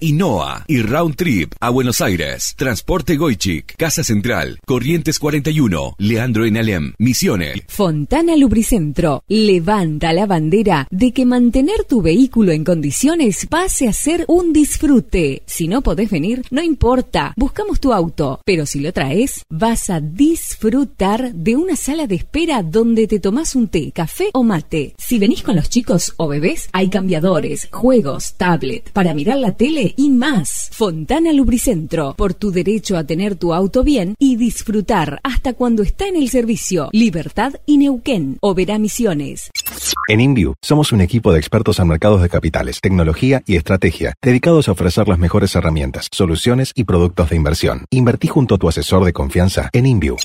INOA y Round Trip a Buenos Aires. Transporte Goichik, Casa Central, Corrientes 41, Leandro en Alem, Misiones. Fontana Lubricentro levanta la bandera de que mantener tu vehículo en condiciones pase a ser un disfrute. Si no podés venir, no importa, buscamos tu auto, pero si lo traes, vas a disfrutar de una sala de espera donde te tomás un té, café o mate. Si venís con los chicos o bebés, hay cambiadores, juegos, tablet, para mirar la tele y más. Fontana Lubricentro, por tu derecho a tener tu auto bien y disfrutar hasta cuando está en el servicio. Libertad y Neuquén, Oberá Misiones. En InView somos un equipo de expertos en mercados de capitales, tecnología y estrategia, dedicados a ofrecer las mejores herramientas, soluciones y productos de inversión. Invertí junto a tu asesor de confianza en InView.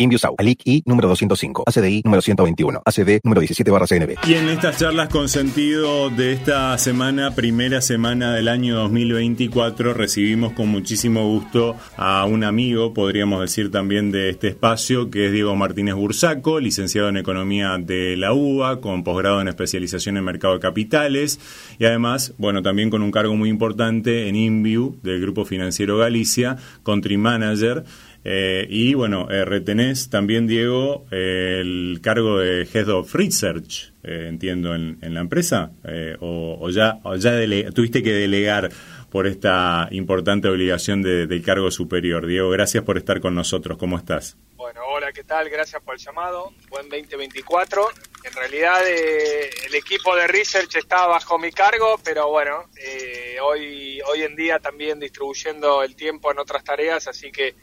InViewSau, ALIC I número 205, ACDI número 121, ACD número 17 barra CNB. Y en estas charlas con sentido de esta semana, primera semana del año 2024, recibimos con muchísimo gusto a un amigo, podríamos decir también de este espacio, que es Diego Martínez Bursaco, licenciado en Economía de la UBA, con posgrado en especialización en Mercado de Capitales y además, bueno, también con un cargo muy importante en InView del Grupo Financiero Galicia, Country Manager. Eh, y bueno, eh, retenés también, Diego, el cargo de Head of Research, eh, entiendo, en, en la empresa, eh, o, o ya, o ya tuviste que delegar por esta importante obligación de- del cargo superior. Diego, gracias por estar con nosotros. ¿Cómo estás? Bueno, hola, ¿qué tal? Gracias por el llamado. Buen 2024. En realidad eh, el equipo de research está bajo mi cargo, pero bueno, eh, hoy, hoy en día también distribuyendo el tiempo en otras tareas, así que,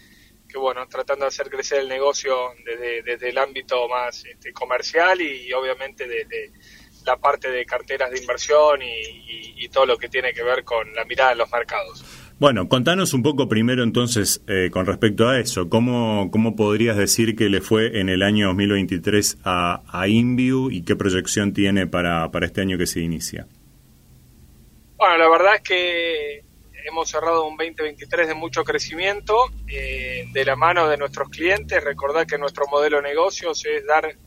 que bueno, tratando de hacer crecer el negocio desde, desde el ámbito más este, comercial y, obviamente desde la parte de carteras de inversión y, y- y todo lo que tiene que ver con la mirada en los mercados. Bueno, contanos un poco primero entonces eh, con respecto a eso. ¿Cómo, ¿Cómo podrías decir que le fue en el año 2023 a, a InView y qué proyección tiene para, para este año que se inicia? Bueno, la verdad es que hemos cerrado un 2023 de mucho crecimiento eh, de la mano de nuestros clientes. Recordad que nuestro modelo de negocios es dar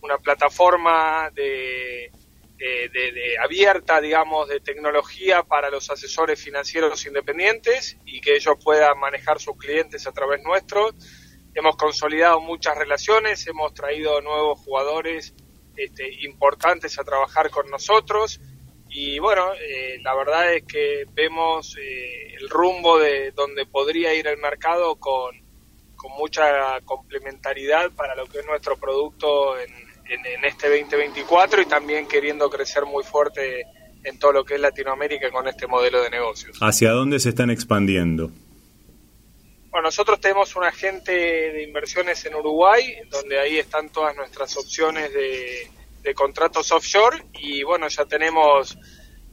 una plataforma de, de- de- abierta, digamos, de tecnología para los asesores financieros independientes y que ellos puedan manejar sus clientes a través nuestro. Hemos consolidado muchas relaciones, hemos traído nuevos jugadores este, importantes a trabajar con nosotros y bueno, eh, la verdad es que vemos eh, el rumbo de donde podría ir el mercado con, con mucha complementariedad para lo que es nuestro producto en, en- en este 2024 y también queriendo crecer muy fuerte en todo lo que es Latinoamérica con este modelo de negocios. ¿Hacia dónde se están expandiendo? Bueno, nosotros tenemos un agente de inversiones en Uruguay, donde ahí están todas nuestras opciones de, de contratos offshore y bueno, ya tenemos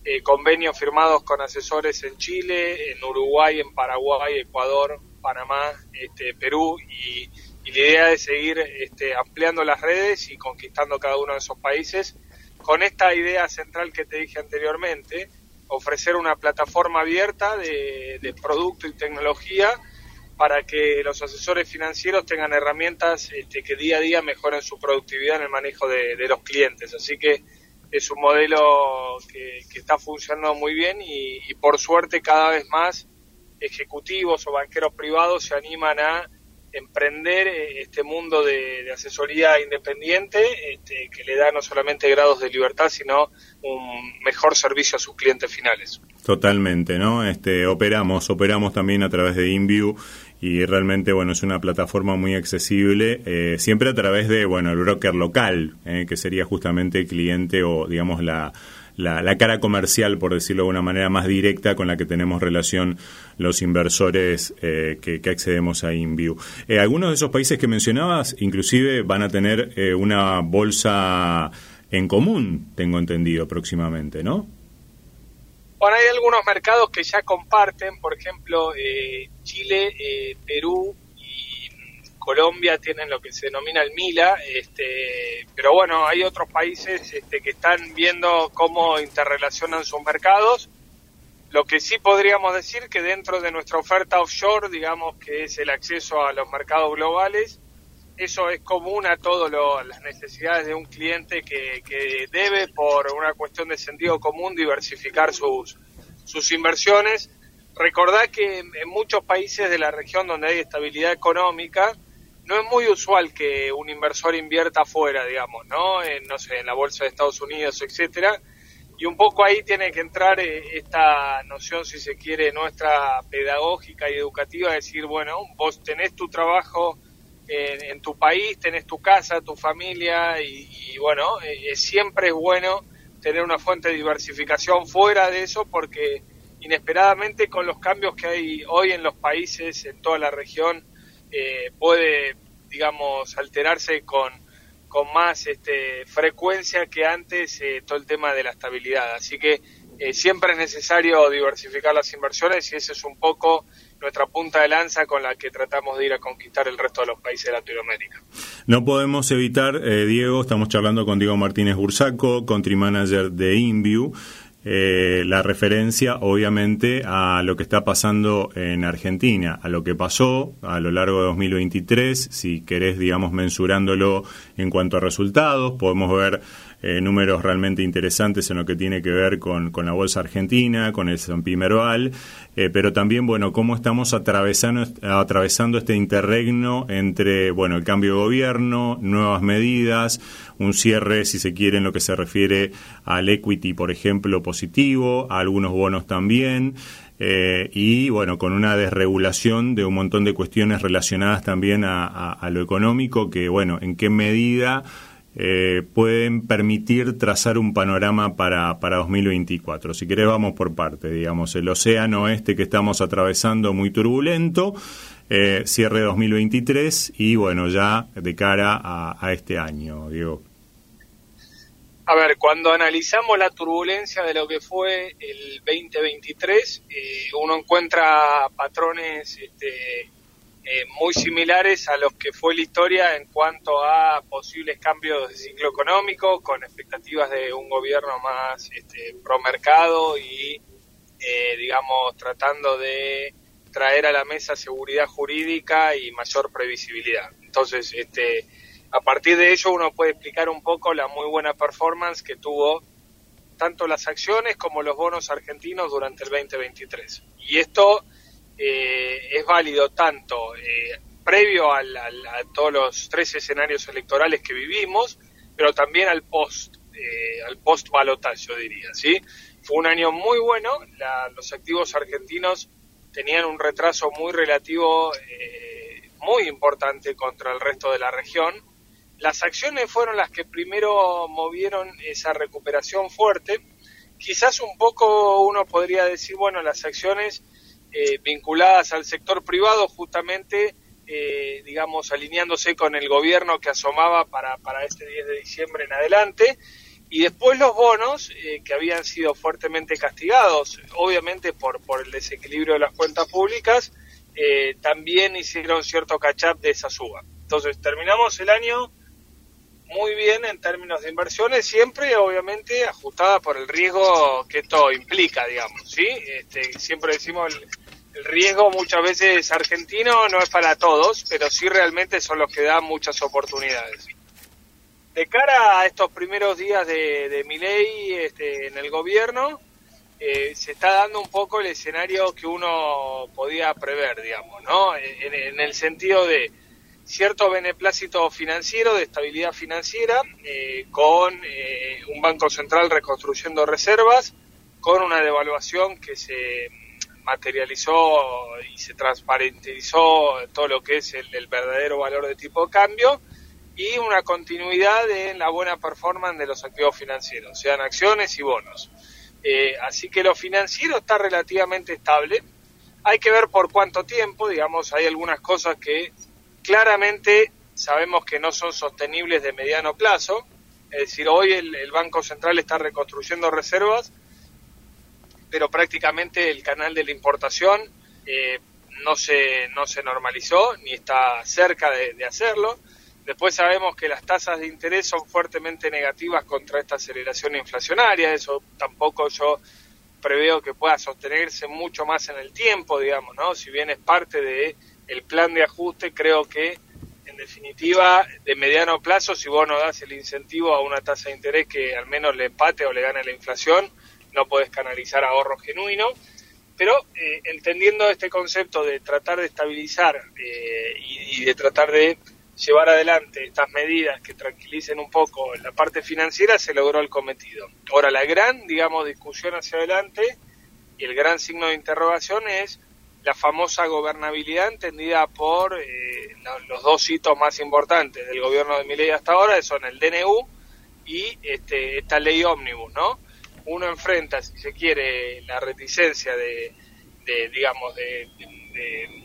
eh, convenios firmados con asesores en Chile, en Uruguay, en Paraguay, Ecuador, Panamá, este, Perú y, la idea es seguir este, ampliando las redes y conquistando cada uno de esos países con esta idea central que te dije anteriormente, ofrecer una plataforma abierta de producto y tecnología para que los asesores financieros tengan herramientas este, que día a día mejoren su productividad en el manejo de, los clientes. Así que es un modelo que, está funcionando muy bien y, por suerte cada vez más ejecutivos o banqueros privados se animan a emprender eh, este mundo de, asesoría independiente este, que le da no solamente grados de libertad, sino un mejor servicio a sus clientes finales. Totalmente, ¿no? Este, operamos, operamos también a través de InView y realmente, bueno, es una plataforma muy accesible, eh, siempre a través de, bueno, el broker local, eh, que sería justamente el cliente o, digamos, la la, cara comercial, por decirlo de una manera más directa, con la que tenemos relación los inversores eh, que, accedemos a InView. Eh, algunos de esos países que mencionabas, inclusive, van a tener eh, una bolsa en común, tengo entendido, próximamente, ¿no? Bueno, hay algunos mercados que ya comparten, por ejemplo, Chile, Perú Colombia tienen lo que se denomina el MILA, este, pero bueno, hay otros países este, que están viendo cómo interrelacionan sus mercados. Lo que sí podríamos decir que dentro de nuestra oferta offshore, digamos que es el acceso a los mercados globales, eso es común a todas las necesidades de un cliente que, debe, por una cuestión de sentido común, diversificar sus, sus inversiones. Recordad que en muchos países de la región donde hay estabilidad económica, no es muy usual que un inversor invierta afuera, digamos, ¿no? En, no sé, en la bolsa de Estados Unidos, etcétera. Y un poco ahí tiene que entrar eh, esta noción, si se quiere, nuestra pedagógica y educativa, decir, bueno, vos tenés tu trabajo en, tu país, tenés tu casa, tu familia, y, bueno, eh, siempre es bueno tener una fuente de diversificación fuera de eso, porque inesperadamente con los cambios que hay hoy en los países, en toda la región, eh, puede, digamos, alterarse con, con más este, frecuencia que antes eh, todo el tema de la estabilidad. Así que eh, siempre es necesario diversificar las inversiones y esa es un poco nuestra punta de lanza con la que tratamos de ir a conquistar el resto de los países de Latinoamérica. No podemos evitar, Diego, estamos charlando con Diego Martínez Bursaco, country manager de InView. Eh, la referencia obviamente a lo que está pasando en Argentina, a lo que pasó a lo largo de 2023, si querés, digamos, mensurándolo en cuanto a resultados, podemos ver eh, números realmente interesantes en lo que tiene que ver con, con la bolsa argentina, con el S&P Merval, eh, pero también, bueno, cómo estamos atravesando, atravesando este interregno entre, bueno, el cambio de gobierno, nuevas medidas, un cierre, si se quiere, en lo que se refiere al equity, por ejemplo, positivo, a algunos bonos también. Eh, y bueno, con una desregulación de un montón de cuestiones relacionadas también a, a lo económico, que bueno, en qué medida eh, pueden permitir trazar un panorama para, para 2024. Si querés, vamos por parte, digamos, el océano este que estamos atravesando muy turbulento, eh, cierre 2023 y bueno, ya de cara a, este año, Diego. A ver, cuando analizamos la turbulencia de lo que fue el 2023, eh, uno encuentra patrones este, eh, muy similares a los que fue la historia en cuanto a posibles cambios de ciclo económico, con expectativas de un gobierno más este, pro mercado y, eh, digamos, tratando de traer a la mesa seguridad jurídica y mayor previsibilidad. Entonces, este, a partir de ello uno puede explicar un poco la muy buena performance que tuvo tanto las acciones como los bonos argentinos durante el 2023. Y esto eh, es válido tanto eh, previo a todos los tres escenarios electorales que vivimos, pero también al post, eh, al post balotaje, yo diría, ¿sí? Fue un año muy bueno, los activos argentinos tenían un retraso muy relativo, muy importante contra el resto de la región. Las acciones fueron las que primero movieron esa recuperación fuerte. Quizás un poco uno podría decir, bueno, las acciones eh, vinculadas al sector privado, justamente, eh, digamos, alineándose con el gobierno que asomaba para, para este 10 de diciembre en adelante. Y después los bonos, eh, que habían sido fuertemente castigados, obviamente por, por el desequilibrio de las cuentas públicas, también hicieron cierto catch-up de esa suba. Entonces, terminamos el año muy bien en términos de inversiones, siempre obviamente ajustada por el riesgo que esto implica, digamos, ¿sí? Este, siempre decimos el, el, riesgo muchas veces argentino no es para todos, pero sí realmente son los que dan muchas oportunidades. de cara a estos primeros días de, de Milei este, en el gobierno, eh, se está dando un poco el escenario que uno podía prever, digamos, ¿no? En, el sentido de cierto beneplácito financiero, de estabilidad financiera, eh, con eh, un Banco Central reconstruyendo reservas, con una devaluación que se materializó y se transparentizó todo lo que es el, el verdadero valor de tipo de cambio, y una continuidad en la buena performance de los activos financieros, sean acciones y bonos. Eh, así que lo financiero está relativamente estable. Hay que ver por cuánto tiempo, digamos, hay algunas cosas que claramente sabemos que no son sostenibles de mediano plazo. Es decir, hoy el, Banco Central está reconstruyendo reservas, pero prácticamente el canal de la importación eh, no, se, no se normalizó ni está cerca de hacerlo. Después sabemos que las tasas de interés son fuertemente negativas contra esta aceleración inflacionaria, eso tampoco yo preveo que pueda sostenerse mucho más en el tiempo, digamos, ¿no? Si bien es parte de el plan de ajuste, creo que en definitiva, de mediano plazo, si vos no das el incentivo a una tasa de interés que al menos le empate o le gane la inflación, no podés canalizar ahorro genuino. Pero eh, entendiendo este concepto de tratar de estabilizar eh, y de tratar de llevar adelante estas medidas que tranquilicen un poco la parte financiera, se logró el cometido. Ahora, la gran, digamos, discusión hacia adelante y el gran signo de interrogación es la famosa gobernabilidad entendida por eh, los dos hitos más importantes del gobierno de Milei hasta ahora, son el DNU y este, esta ley ómnibus, ¿no? Uno enfrenta, si se quiere, la reticencia de, digamos, de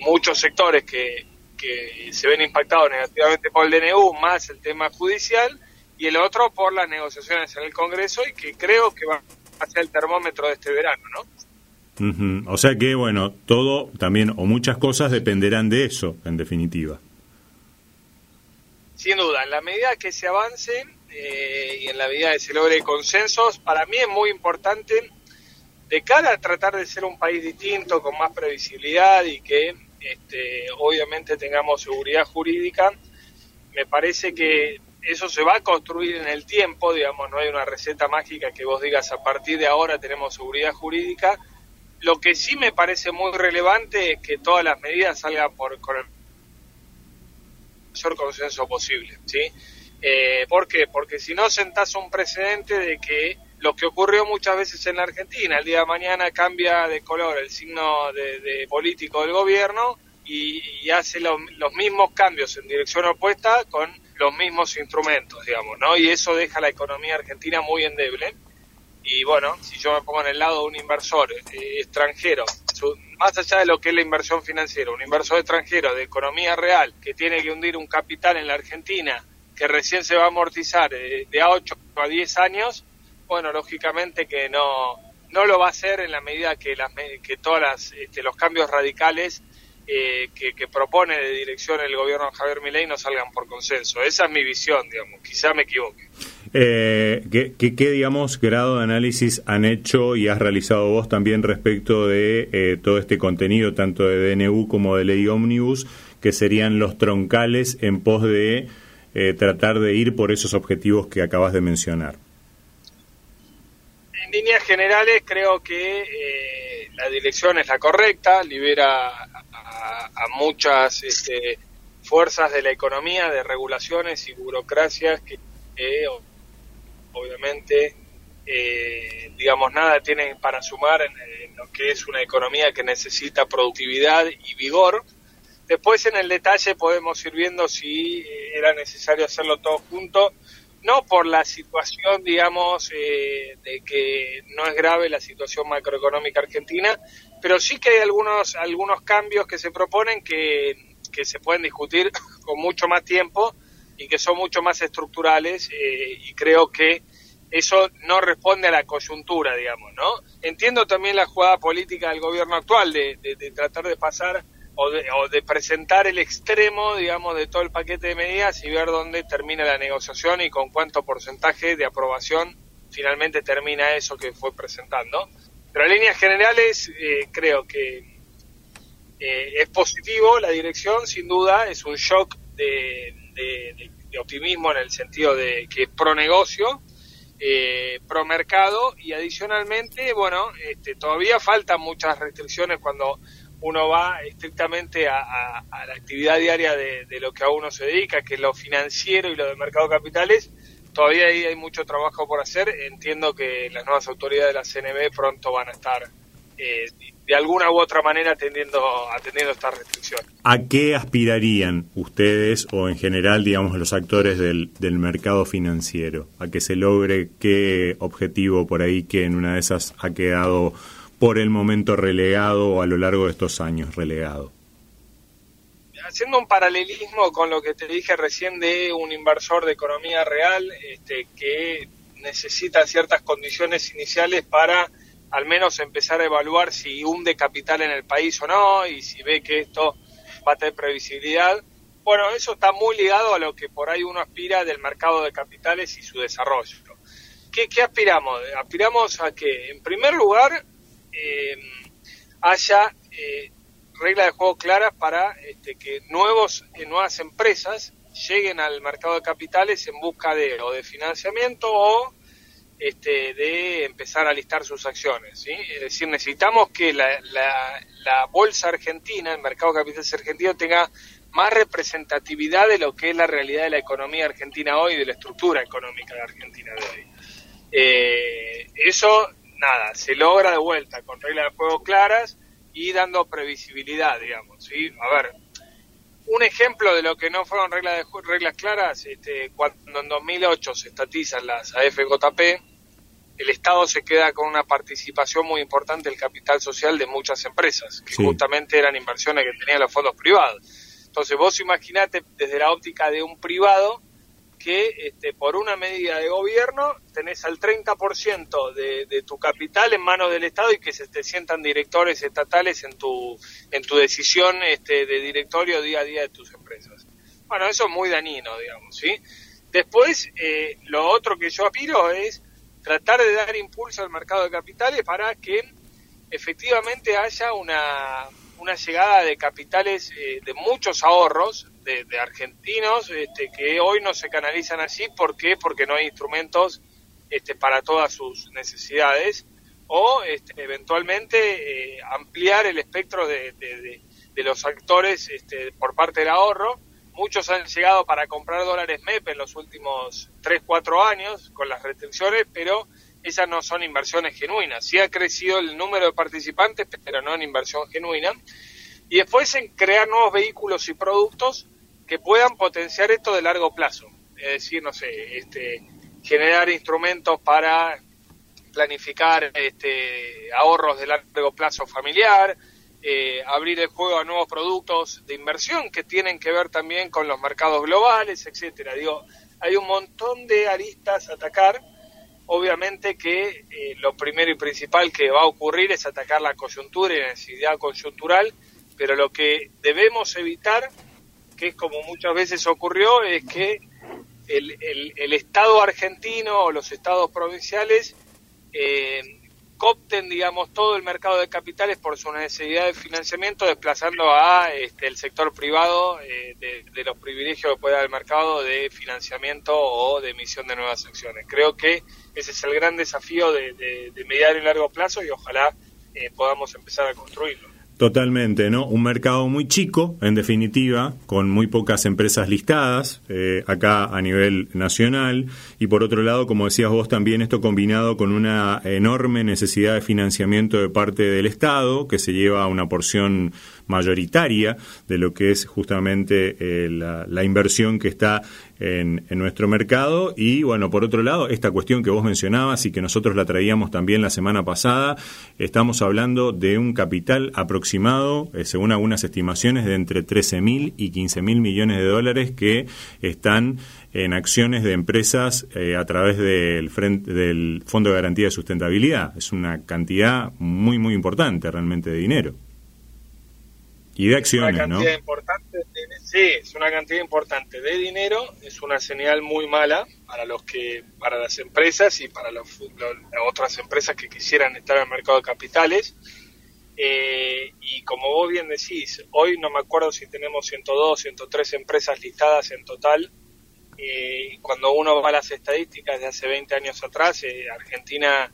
muchos sectores que que se ven impactados negativamente por el DNU, más el tema judicial, y el otro por las negociaciones en el Congreso, y que creo que va a ser el termómetro de este verano, ¿no? O sea que, bueno, todo también, o muchas cosas dependerán de eso, en definitiva. Sin duda, en la medida que se avance eh, y en la medida que se logre consensos, para mí es muy importante de cara a tratar de ser un país distinto, con más previsibilidad y que este, obviamente tengamos seguridad jurídica. Me parece que eso se va a construir en el tiempo, digamos, no hay una receta mágica que vos digas a partir de ahora tenemos seguridad jurídica. Lo que sí me parece muy relevante es que todas las medidas salgan por, con el mayor consenso posible, ¿sí? Eh, ¿Por qué? Porque si no sentás un precedente de que lo que ocurrió muchas veces en la Argentina, el día de mañana cambia de color el signo de, político del gobierno y, hace los mismos cambios en dirección opuesta con los mismos instrumentos, digamos, ¿no? Y eso deja la economía argentina muy endeble. Y bueno, si yo me pongo en el lado de un inversor eh, extranjero, más allá de lo que es la inversión financiera, un inversor extranjero de economía real que tiene que hundir un capital en la Argentina que recién se va a amortizar eh, de a 8 a 10 años, bueno, lógicamente que no, no lo va a hacer en la medida que, las, que todos este, los cambios radicales eh, que, propone de dirección el gobierno Javier Milei no salgan por consenso. Esa es mi visión, digamos, quizá me equivoque. Eh, ¿qué, digamos, grado de análisis han hecho y has realizado vos también respecto de eh, todo este contenido, tanto de DNU como de ley Omnibus, que serían los troncales en pos de eh, tratar de ir por esos objetivos que acabas de mencionar? líneas generales creo que eh, la dirección es la correcta, libera a, muchas este, fuerzas de la economía, de regulaciones y burocracias que obviamente, eh, digamos, nada tienen para sumar en, lo que es una economía que necesita productividad y vigor. Después en el detalle podemos ir viendo si era necesario hacerlo todo junto no por la situación, digamos, eh, de que no es grave la situación macroeconómica argentina, pero sí que hay algunos, algunos cambios que se proponen que, que se pueden discutir con mucho más tiempo y que son mucho más estructurales eh, y creo que eso no responde a la coyuntura, digamos, ¿no? Entiendo también la jugada política del gobierno actual de, de tratar de pasar o de, presentar el extremo, digamos, de todo el paquete de medidas y ver dónde termina la negociación y con cuánto porcentaje de aprobación finalmente termina eso que fue presentando. Pero en líneas generales eh, creo que eh, es positivo la dirección, sin duda, es un shock de, optimismo en el sentido de que es pro negocio, eh, pro mercado y adicionalmente, bueno, este, todavía faltan muchas restricciones cuando uno va estrictamente a, la actividad diaria de, de, lo que a uno se dedica, que es lo financiero y lo de mercado de capitales, todavía ahí hay mucho trabajo por hacer. Entiendo que las nuevas autoridades de la CNB pronto van a estar eh, de alguna u otra manera atendiendo, atendiendo esta restricción. ¿A qué aspirarían ustedes o en general, digamos, los actores del, del mercado financiero? ¿A que se logre qué objetivo por ahí que en una de esas ha quedado por el momento relegado o a lo largo de estos años relegado? haciendo un paralelismo con lo que te dije recién de un inversor de economía real este, que necesita ciertas condiciones iniciales para al menos empezar a evaluar si hunde capital en el país o no y si ve que esto va a tener previsibilidad. Bueno, eso está muy ligado a lo que por ahí uno aspira del mercado de capitales y su desarrollo. ¿Qué, aspiramos? Aspiramos a que, en primer lugar, eh, haya eh, reglas de juego claras para este, que nuevos, eh, nuevas empresas lleguen al mercado de capitales en busca de o de financiamiento o este, de empezar a listar sus acciones. ¿sí? Es decir, necesitamos que la, la, bolsa argentina, el mercado de capitales argentino, tenga más representatividad de lo que es la realidad de la economía argentina hoy, de la estructura económica de Argentina de hoy. Eh, eso, nada, se logra de vuelta con reglas de juego claras y dando previsibilidad, digamos. ¿sí? A ver, un ejemplo de lo que no fueron reglas, de, reglas claras, este, cuando en 2008 se estatizan las AFJP, el Estado se queda con una participación muy importante del capital social de muchas empresas, que justamente eran inversiones que tenían los fondos privados. Entonces vos imaginate desde la óptica de un privado, que este, por una medida de gobierno tenés al 30% de, de tu capital en manos del Estado y que se te sientan directores estatales en tu, en tu decisión este, de directorio día a día de tus empresas. Bueno, eso es muy dañino, digamos, ¿sí? Después, eh, lo otro que yo aspiro es tratar de dar impulso al mercado de capitales para que efectivamente haya una, una llegada de capitales eh, de muchos ahorros de, argentinos este, que hoy no se canalizan así. ¿Por qué? Porque no hay instrumentos este, para todas sus necesidades o este, eventualmente eh, ampliar el espectro de, de, los actores este, por parte del ahorro. Muchos han llegado para comprar dólares MEP en los últimos 3, 4 años con las restricciones, pero esas no son inversiones genuinas. Sí ha crecido el número de participantes, pero no en inversión genuina. Y después en crear nuevos vehículos y productos que puedan potenciar esto de largo plazo. Es decir, no sé, este, generar instrumentos para planificar este, ahorros de largo plazo familiar, eh, abrir el juego a nuevos productos de inversión que tienen que ver también con los mercados globales, etcétera. Digo, hay un montón de aristas a atacar. Obviamente que eh, lo primero y principal que va a ocurrir es atacar la coyuntura y la necesidad coyuntural, pero lo que debemos evitar que es como muchas veces ocurrió, es que el, el, Estado argentino o los estados provinciales eh, copten, digamos, todo el mercado de capitales por su necesidad de financiamiento, desplazando a este, el sector privado eh, de, los privilegios que puede dar el mercado de financiamiento o de emisión de nuevas acciones. Creo que ese es el gran desafío de, de, mediano y largo plazo y ojalá eh, podamos empezar a construirlo. Totalmente, ¿no? Un mercado muy chico, en definitiva, con muy pocas empresas listadas eh, acá a nivel nacional. Y por otro lado, como decías vos también, esto combinado con una enorme necesidad de financiamiento de parte del Estado, que se lleva una porción mayoritaria de lo que es justamente eh, la, inversión que está en, nuestro mercado. Y bueno, por otro lado, esta cuestión que vos mencionabas y que nosotros la traíamos también la semana pasada, estamos hablando de un capital aproximado, eh, según algunas estimaciones, de entre 13 mil y 15 mil millones de dólares que están en acciones de empresas eh, a través del, del Fondo de Garantía de Sustentabilidad. Es una cantidad muy, muy importante realmente de dinero. Y de acciones, una cantidad Importante sí, es una cantidad importante de dinero, es una señal muy mala para los que, para las empresas y para las otras empresas que quisieran estar en el mercado de capitales. Eh, y como vos bien decís, hoy no me acuerdo si tenemos 102, 103 empresas listadas en total Eh, cuando uno va a las estadísticas de hace 20 años atrás, eh, Argentina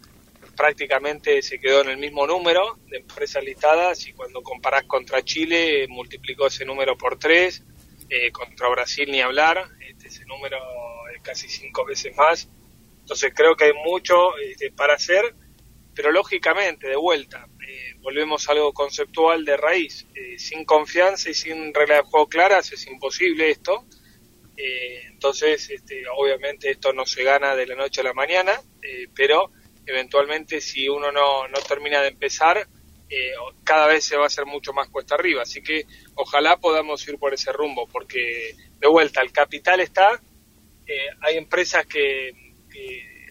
prácticamente se quedó en el mismo número de empresas listadas y cuando comparás contra Chile multiplicó ese número por tres, eh, contra Brasil ni hablar, este, ese número es casi cinco veces más. Entonces creo que hay mucho este, para hacer, pero lógicamente, de vuelta, eh, volvemos a algo conceptual de raíz. Eh, sin confianza y sin reglas de juego claras es imposible esto. entonces, este, obviamente esto no se gana de la noche a la mañana, pero eventualmente si uno no, no termina de empezar, eh, cada vez se va a hacer mucho más cuesta arriba. Así que ojalá podamos ir por ese rumbo, porque de vuelta, el capital está, eh, hay empresas que,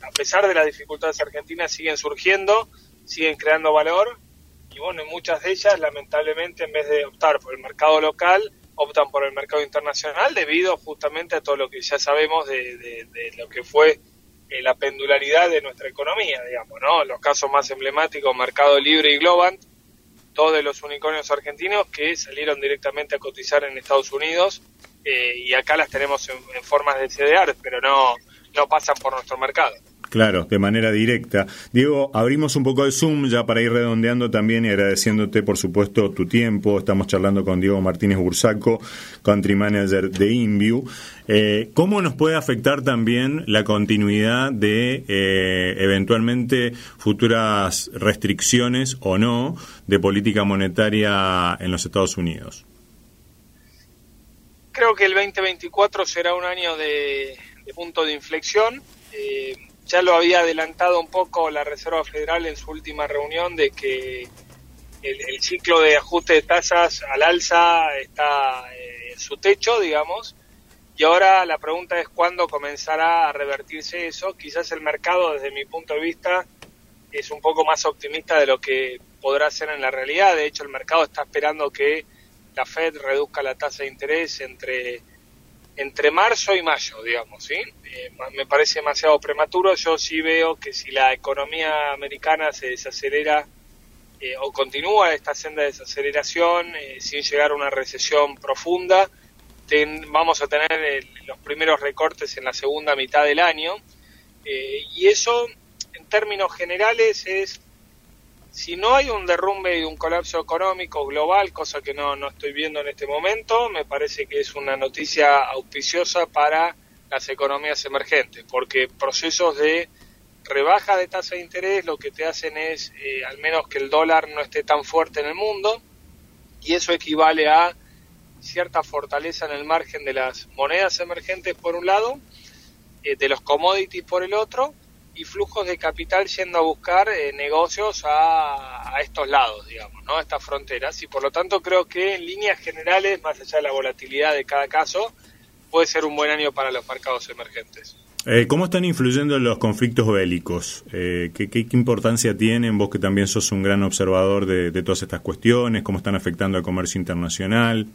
a pesar de las dificultades argentinas siguen surgiendo, siguen creando valor, y bueno, muchas de ellas lamentablemente en vez de optar por el mercado local, optan por el mercado internacional debido justamente a todo lo que ya sabemos de lo que fue eh, la pendularidad de nuestra economía, digamos, ¿no? Los casos más emblemáticos, Mercado Libre y Globant, todos de los unicornios argentinos que salieron directamente a cotizar en Estados Unidos eh, y acá las tenemos en, formas de CDR, pero no, no pasan por nuestro mercado. Claro, de manera directa. Diego, abrimos un poco el Zoom ya para ir redondeando también y agradeciéndote, por supuesto, tu tiempo. Estamos charlando con Diego Martínez Bursaco, Country Manager de InView. Eh, ¿Cómo nos puede afectar también la continuidad de eh, eventualmente futuras restricciones o no de política monetaria en los Estados Unidos? Creo que el 2024 será un año de, punto de inflexión. Eh, ya lo había adelantado un poco la Reserva Federal en su última reunión de que el, ciclo de ajuste de tasas al alza está eh, en su techo, digamos, y ahora la pregunta es cuándo comenzará a revertirse eso. Quizás el mercado, desde mi punto de vista, es un poco más optimista de lo que podrá ser en la realidad. De hecho, el mercado está esperando que la Fed reduzca la tasa de interés entre entre marzo y mayo, digamos, ¿sí? Eh, me parece demasiado prematuro. Yo sí veo que si la economía americana se desacelera eh, o continúa esta senda de desaceleración eh, sin llegar a una recesión profunda, vamos a tener los primeros recortes en la segunda mitad del año. y eso, en términos generales, es si no hay un derrumbe y un colapso económico global, cosa que no, no estoy viendo en este momento, me parece que es una noticia auspiciosa para las economías emergentes, porque procesos de rebaja de tasa de interés lo que te hacen es, eh, al menos que el dólar no esté tan fuerte en el mundo, y eso equivale a cierta fortaleza en el margen de las monedas emergentes por un lado, eh, de los commodities por el otro, y flujos de capital yendo a buscar eh, negocios a, estos lados, digamos, ¿no? A estas fronteras. Y por lo tanto creo que en líneas generales, más allá de la volatilidad de cada caso, puede ser un buen año para los mercados emergentes. Eh, ¿Cómo están influyendo los conflictos bélicos? Eh, ¿qué, ¿qué, importancia tienen? Vos que también sos un gran observador de, de todas estas cuestiones, ¿cómo están afectando al comercio internacional?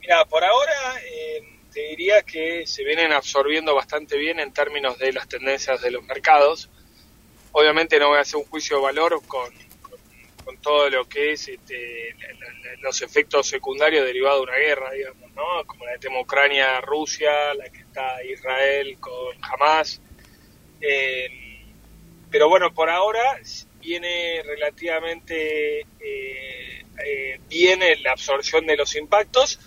Mira, por ahora diría que se vienen absorbiendo bastante bien en términos de las tendencias de los mercados. Obviamente no voy a hacer un juicio de valor con, todo lo que es este, los efectos secundarios derivados de una guerra, digamos, ¿no? como la que tema Ucrania-Rusia, la que está Israel con Hamas. Eh, pero bueno, por ahora viene relativamente eh, eh, bien la absorción de los impactos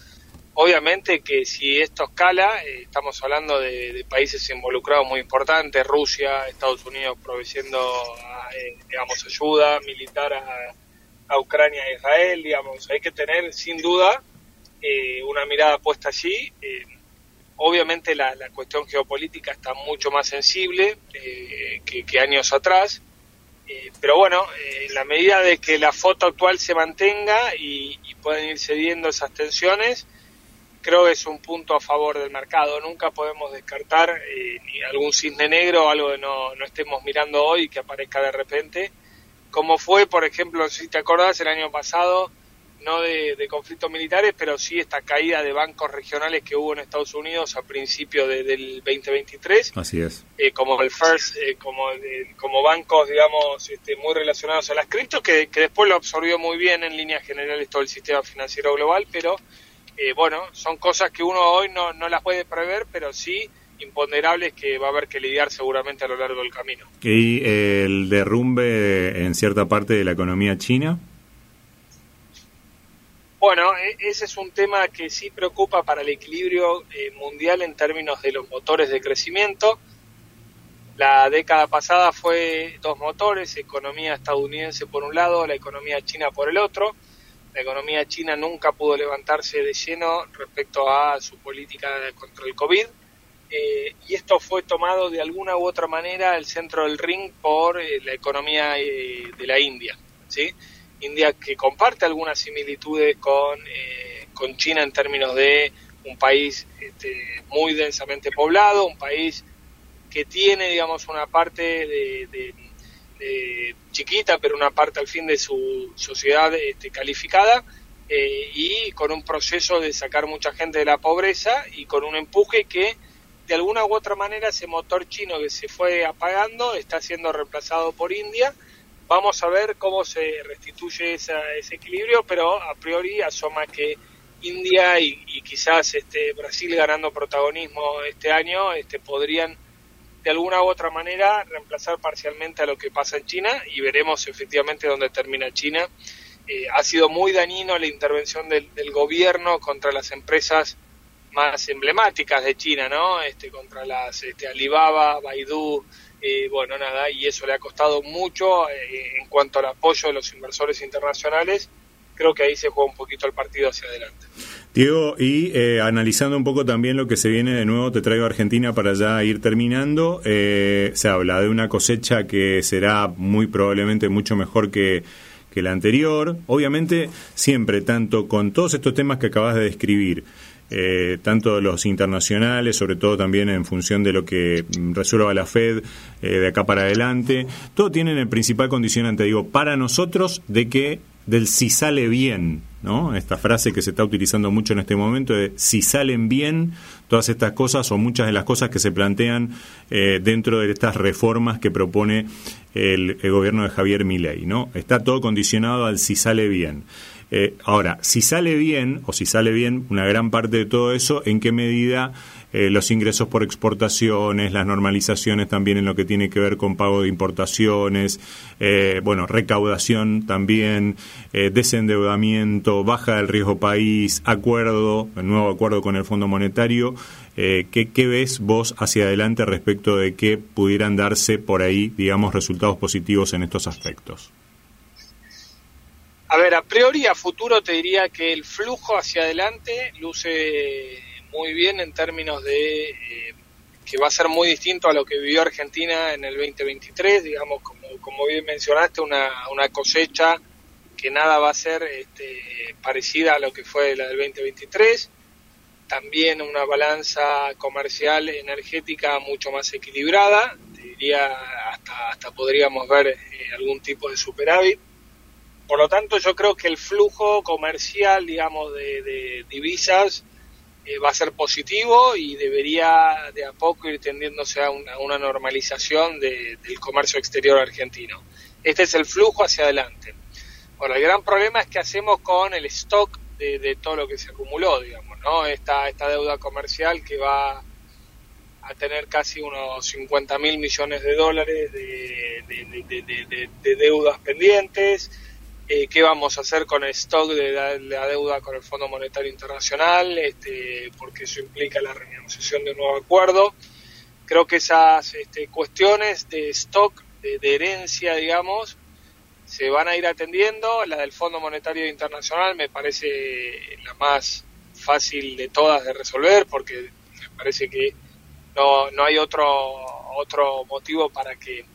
Obviamente que si esto escala, eh, estamos hablando de, países involucrados muy importantes, Rusia, Estados Unidos proveyendo, eh, digamos, ayuda militar a, Ucrania e Israel, digamos, hay que tener sin duda eh, una mirada puesta allí. obviamente la, cuestión geopolítica está mucho más sensible que, años atrás, pero bueno, en la medida de que la foto actual se mantenga y, y pueden ir cediendo esas tensiones, creo que es un punto a favor del mercado. Nunca podemos descartar eh, ni algún cisne negro, algo que no, no estemos mirando hoy que aparezca de repente, como fue, por ejemplo, si te acordás, el año pasado, no de, conflictos militares, pero sí esta caída de bancos regionales que hubo en Estados Unidos a principios del 2023. Así es. Eh, como el First, eh, como, como bancos, digamos, este, muy relacionados a las criptos, que, que después lo absorbió muy bien en líneas generales todo el sistema financiero global, pero eh, bueno, son cosas que uno hoy no, no las puede prever, pero sí imponderables que va a haber que lidiar seguramente a lo largo del camino. ¿Y el derrumbe en cierta parte de la economía china? Bueno, e, ese es un tema que sí preocupa para el equilibrio eh, mundial en términos de los motores de crecimiento. La década pasada fue dos motores, economía estadounidense por un lado, la economía china por el otro. La economía china nunca pudo levantarse de lleno respecto a su política contra el COVID. Eh, y esto fue tomado de alguna u otra manera al centro del ring por eh, la economía de la India. ¿sí? India que comparte algunas similitudes con, eh, con China en términos de un país este, muy densamente poblado, un país que tiene, digamos, una parte de, chiquita, pero una parte al fin de su sociedad este, calificada, eh, y con un proceso de sacar mucha gente de la pobreza y con un empuje que de alguna u otra manera ese motor chino que se fue apagando está siendo reemplazado por India. Vamos a ver cómo se restituye ese equilibrio, pero a priori asoma que India y, quizás este, Brasil ganando protagonismo este año este, podrían de alguna u otra manera reemplazar parcialmente a lo que pasa en China y veremos efectivamente dónde termina China. Eh, ha sido muy dañino la intervención del, gobierno contra las empresas más emblemáticas de China, ¿no? Este, contra las este, Alibaba, Baidu, eh, bueno, nada, y eso le ha costado mucho eh, en cuanto al apoyo de los inversores internacionales. Creo que ahí se juega un poquito el partido hacia adelante. Diego, y eh, analizando un poco también lo que se viene de nuevo, te traigo a Argentina para ya ir terminando. se habla de una cosecha que será muy probablemente mucho mejor que, que la anterior. Obviamente, siempre, tanto con todos estos temas que acabas de describir, eh, tanto los internacionales, sobre todo también en función de lo que resuelva la Fed eh, de acá para adelante, todo tienen el principal condicionante, digo, para nosotros de que del si sale bien, ¿no? Esta frase que se está utilizando mucho en este momento de si salen bien todas estas cosas o muchas de las cosas que se plantean eh, dentro de estas reformas que propone el, gobierno de Javier Milei, ¿no? Está todo condicionado al si sale bien. Eh, ahora, si sale bien, o si sale bien una gran parte de todo eso, ¿en qué medida eh, los ingresos por exportaciones, las normalizaciones también en lo que tiene que ver con pago de importaciones, eh, bueno, recaudación también, desendeudamiento, baja del riesgo país, acuerdo, nuevo acuerdo con el Fondo Monetario? ¿qué, ¿Qué ves vos hacia adelante respecto de que pudieran darse por ahí, digamos, resultados positivos en estos aspectos? A ver, a priori, a futuro te diría que el flujo hacia adelante luce muy bien en términos de eh, que va a ser muy distinto a lo que vivió Argentina en el 2023, digamos, como, como bien mencionaste, una, una cosecha que nada va a ser este, parecida a lo que fue la del 2023, también una balanza comercial energética mucho más equilibrada, te diría hasta, hasta podríamos ver eh, algún tipo de superávit. Por lo tanto, yo creo que el flujo comercial, digamos, de, divisas eh, va a ser positivo y debería de a poco ir tendiéndose a una, normalización del comercio exterior argentino. Este es el flujo hacia adelante. Ahora, el gran problema es qué hacemos con el stock de, todo lo que se acumuló, digamos, ¿no? Esta, esta deuda comercial que va a tener casi unos 50 mil millones de dólares de deudas pendientes, eh, qué vamos a hacer con el stock de la, deuda con el Fondo Monetario Internacional, este, porque eso implica la renegociación de un nuevo acuerdo. Creo que esas este, cuestiones de stock, de, herencia, digamos, se van a ir atendiendo. La del Fondo Monetario Internacional me parece la más fácil de todas de resolver, porque me parece que no, no hay otro, otro motivo para que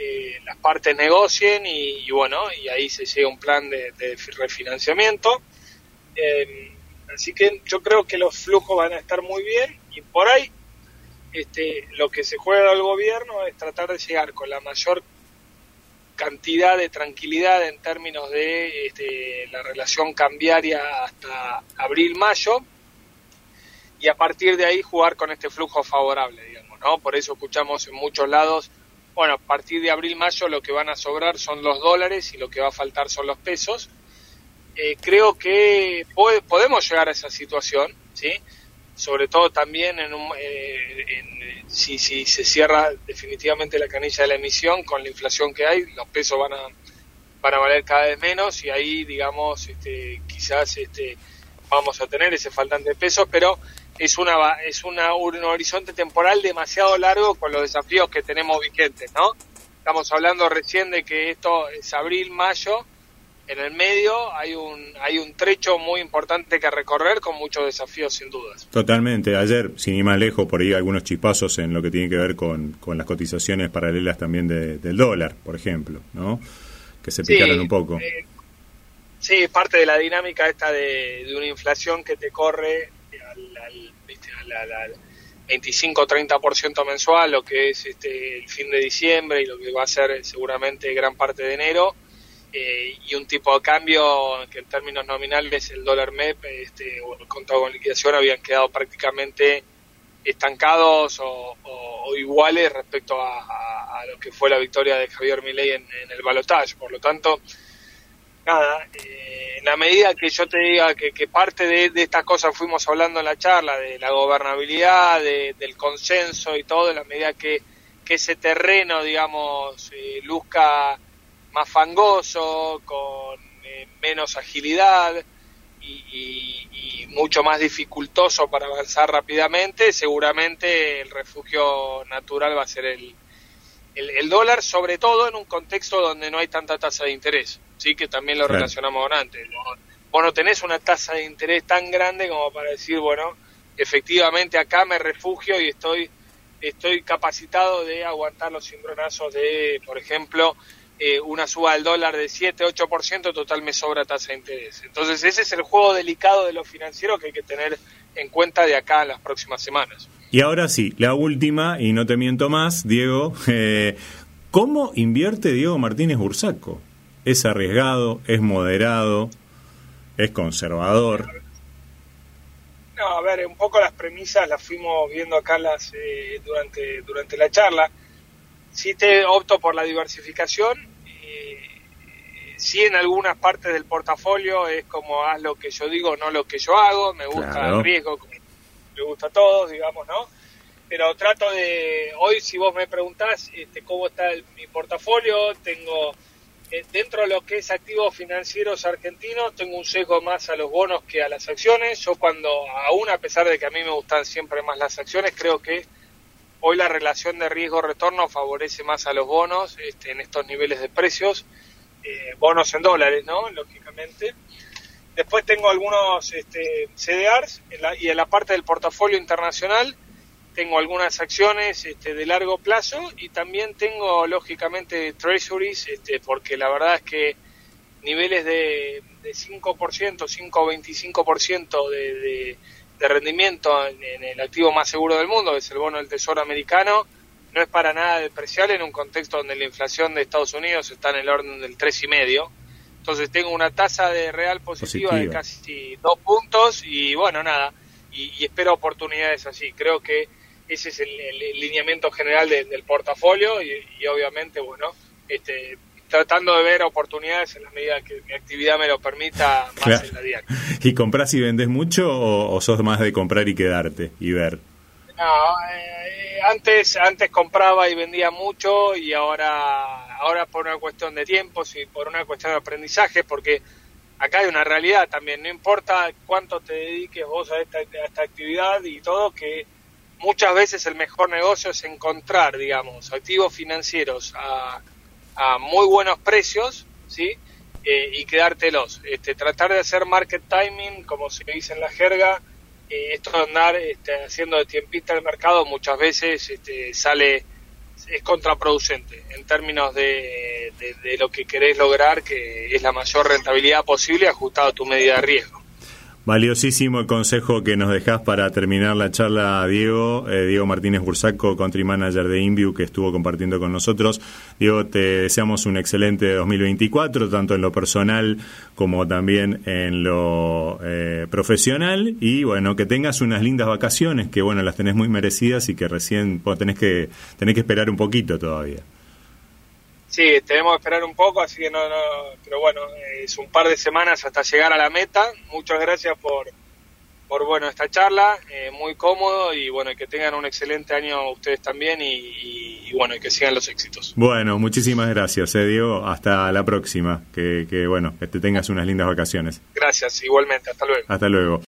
eh, las partes negocien y, bueno, y ahí se llega un plan de, refinanciamiento. Em, así que yo creo que los flujos van a estar muy bien y por ahí este, lo que se juega al gobierno es tratar de llegar con la mayor cantidad de tranquilidad en términos de este, la relación cambiaria hasta abril-mayo y a partir de ahí jugar con este flujo favorable, digamos, ¿no? Por eso escuchamos en muchos lados bueno, a partir de abril-mayo lo que van a sobrar son los dólares y lo que va a faltar son los pesos. eh, creo que podemos llegar a esa situación, ¿sí? Sobre todo también en, un, eh, si, si se cierra definitivamente la canilla de la emisión con la inflación que hay, los pesos van a, van a valer cada vez menos y ahí, digamos, este, quizás este, vamos a tener ese faltante de pesos, pero es una es una, un horizonte temporal demasiado largo con los desafíos que tenemos vigentes, ¿no? Estamos hablando recién de que esto es abril, mayo, en el medio hay un hay un trecho muy importante que recorrer con muchos desafíos sin dudas. Totalmente. Ayer, sin ir más lejos, por ahí algunos chipazos en lo que tiene que ver con, con las cotizaciones paralelas también del dólar, por ejemplo, ¿no? Que se picaron un poco. Eh, sí, parte de la dinámica esta de, una inflación que te corre al 25-30% mensual, lo que es este, el fin de diciembre y lo que va a ser seguramente gran parte de enero eh, y un tipo de cambio que en términos nominales el dólar MEP este, o el contado con liquidación habían quedado prácticamente estancados o, iguales respecto a, lo que fue la victoria de Javier Milei en, el balotaje. Por lo tanto, nada, eh, en la medida que yo te diga que, parte de, estas cosas fuimos hablando en la charla, de la gobernabilidad, del consenso y todo, en la medida que, ese terreno, digamos, eh, luzca más fangoso, con eh, menos agilidad y, mucho más dificultoso para avanzar rápidamente, seguramente el refugio natural va a ser el, el, dólar, sobre todo en un contexto donde no hay tanta tasa de interés, sí que también lo relacionamos con antes. Vos no tenés una tasa de interés tan grande como para decir, bueno, efectivamente acá me refugio y estoy estoy capacitado de aguantar los cimbronazos de, por ejemplo, eh, una suba del dólar de 7, 8%, total me sobra tasa de interés. Entonces ese es el juego delicado de lo financiero que hay que tener en cuenta de acá en las próximas semanas. Y ahora sí, la última, y no te miento más, Diego, eh, ¿cómo invierte Diego Martínez Bursaco? ¿Es arriesgado? ¿Es moderado? ¿Es conservador? No, a ver, un poco las premisas las fuimos viendo acá las, eh, durante, durante la charla sí te opto por la diversificación. Eh, sí en algunas partes del portafolio es como haz lo que yo digo, no lo que yo hago. Me gusta el riesgo, me gusta a todos, digamos, ¿no? Pero trato de, hoy si vos me preguntás este, cómo está mi portafolio, tengo eh, dentro de lo que es activos financieros argentinos, tengo un sesgo más a los bonos que a las acciones. Yo cuando, aún a pesar de que a mí me gustan siempre más las acciones, creo que Hoy la relación de riesgo-retorno favorece más a los bonos este, en estos niveles de precios, eh, bonos en dólares, ¿no? Lógicamente. Después tengo algunos este, CDRs y en la parte del portafolio internacional tengo algunas acciones este, de largo plazo y también tengo lógicamente treasuries, este, porque la verdad es que niveles de, de 5%, 5-25% de, de de rendimiento en, el activo más seguro del mundo, que es el bono del Tesoro americano, no es para nada despreciable en un contexto donde la inflación de Estados Unidos está en el orden del 3,5. Entonces tengo una tasa de real positiva, de casi dos puntos y bueno, nada, y, espero oportunidades así. Creo que ese es el, lineamiento general del portafolio y, y, obviamente, bueno, este, tratando de ver oportunidades en la medida que mi actividad me lo permita más en la diaria. ¿Y compras y vendes mucho o, sos más de comprar y quedarte y ver? No, eh, antes antes compraba y vendía mucho y ahora ahora por una cuestión de tiempos y por una cuestión de aprendizaje porque acá hay una realidad también, no importa cuánto te dediques vos a esta, a esta actividad y todo, que muchas veces el mejor negocio es encontrar, digamos, activos financieros a a muy buenos precios, ¿sí? Eh, y quedártelos. Este, tratar de hacer market timing, como se dice en la jerga, eh, esto de andar este, haciendo de tiempista el mercado muchas veces este, sale, es contraproducente en términos de, de, lo que querés lograr, que es la mayor rentabilidad posible ajustado a tu medida de riesgo. Valiosísimo el consejo que nos dejás para terminar la charla, Diego. Eh, Diego Martínez Bursaco, country manager de Inview, que estuvo compartiendo con nosotros. Diego, te deseamos un excelente 2024, tanto en lo personal como también en lo eh, profesional. Y bueno, que tengas unas lindas vacaciones, que bueno, las tenés muy merecidas y que recién tenés que, tenés que esperar un poquito todavía. Sí, tenemos que esperar un poco, así que no, no, pero bueno, es un par de semanas hasta llegar a la meta. Muchas gracias por, por bueno esta charla, eh, muy cómodo y bueno, que tengan un excelente año ustedes también y, bueno, y que sigan los éxitos. Bueno, muchísimas gracias, eh, Diego. Hasta la próxima. Que, que bueno, que te tengas unas lindas vacaciones. Gracias, igualmente. Hasta luego. Hasta luego.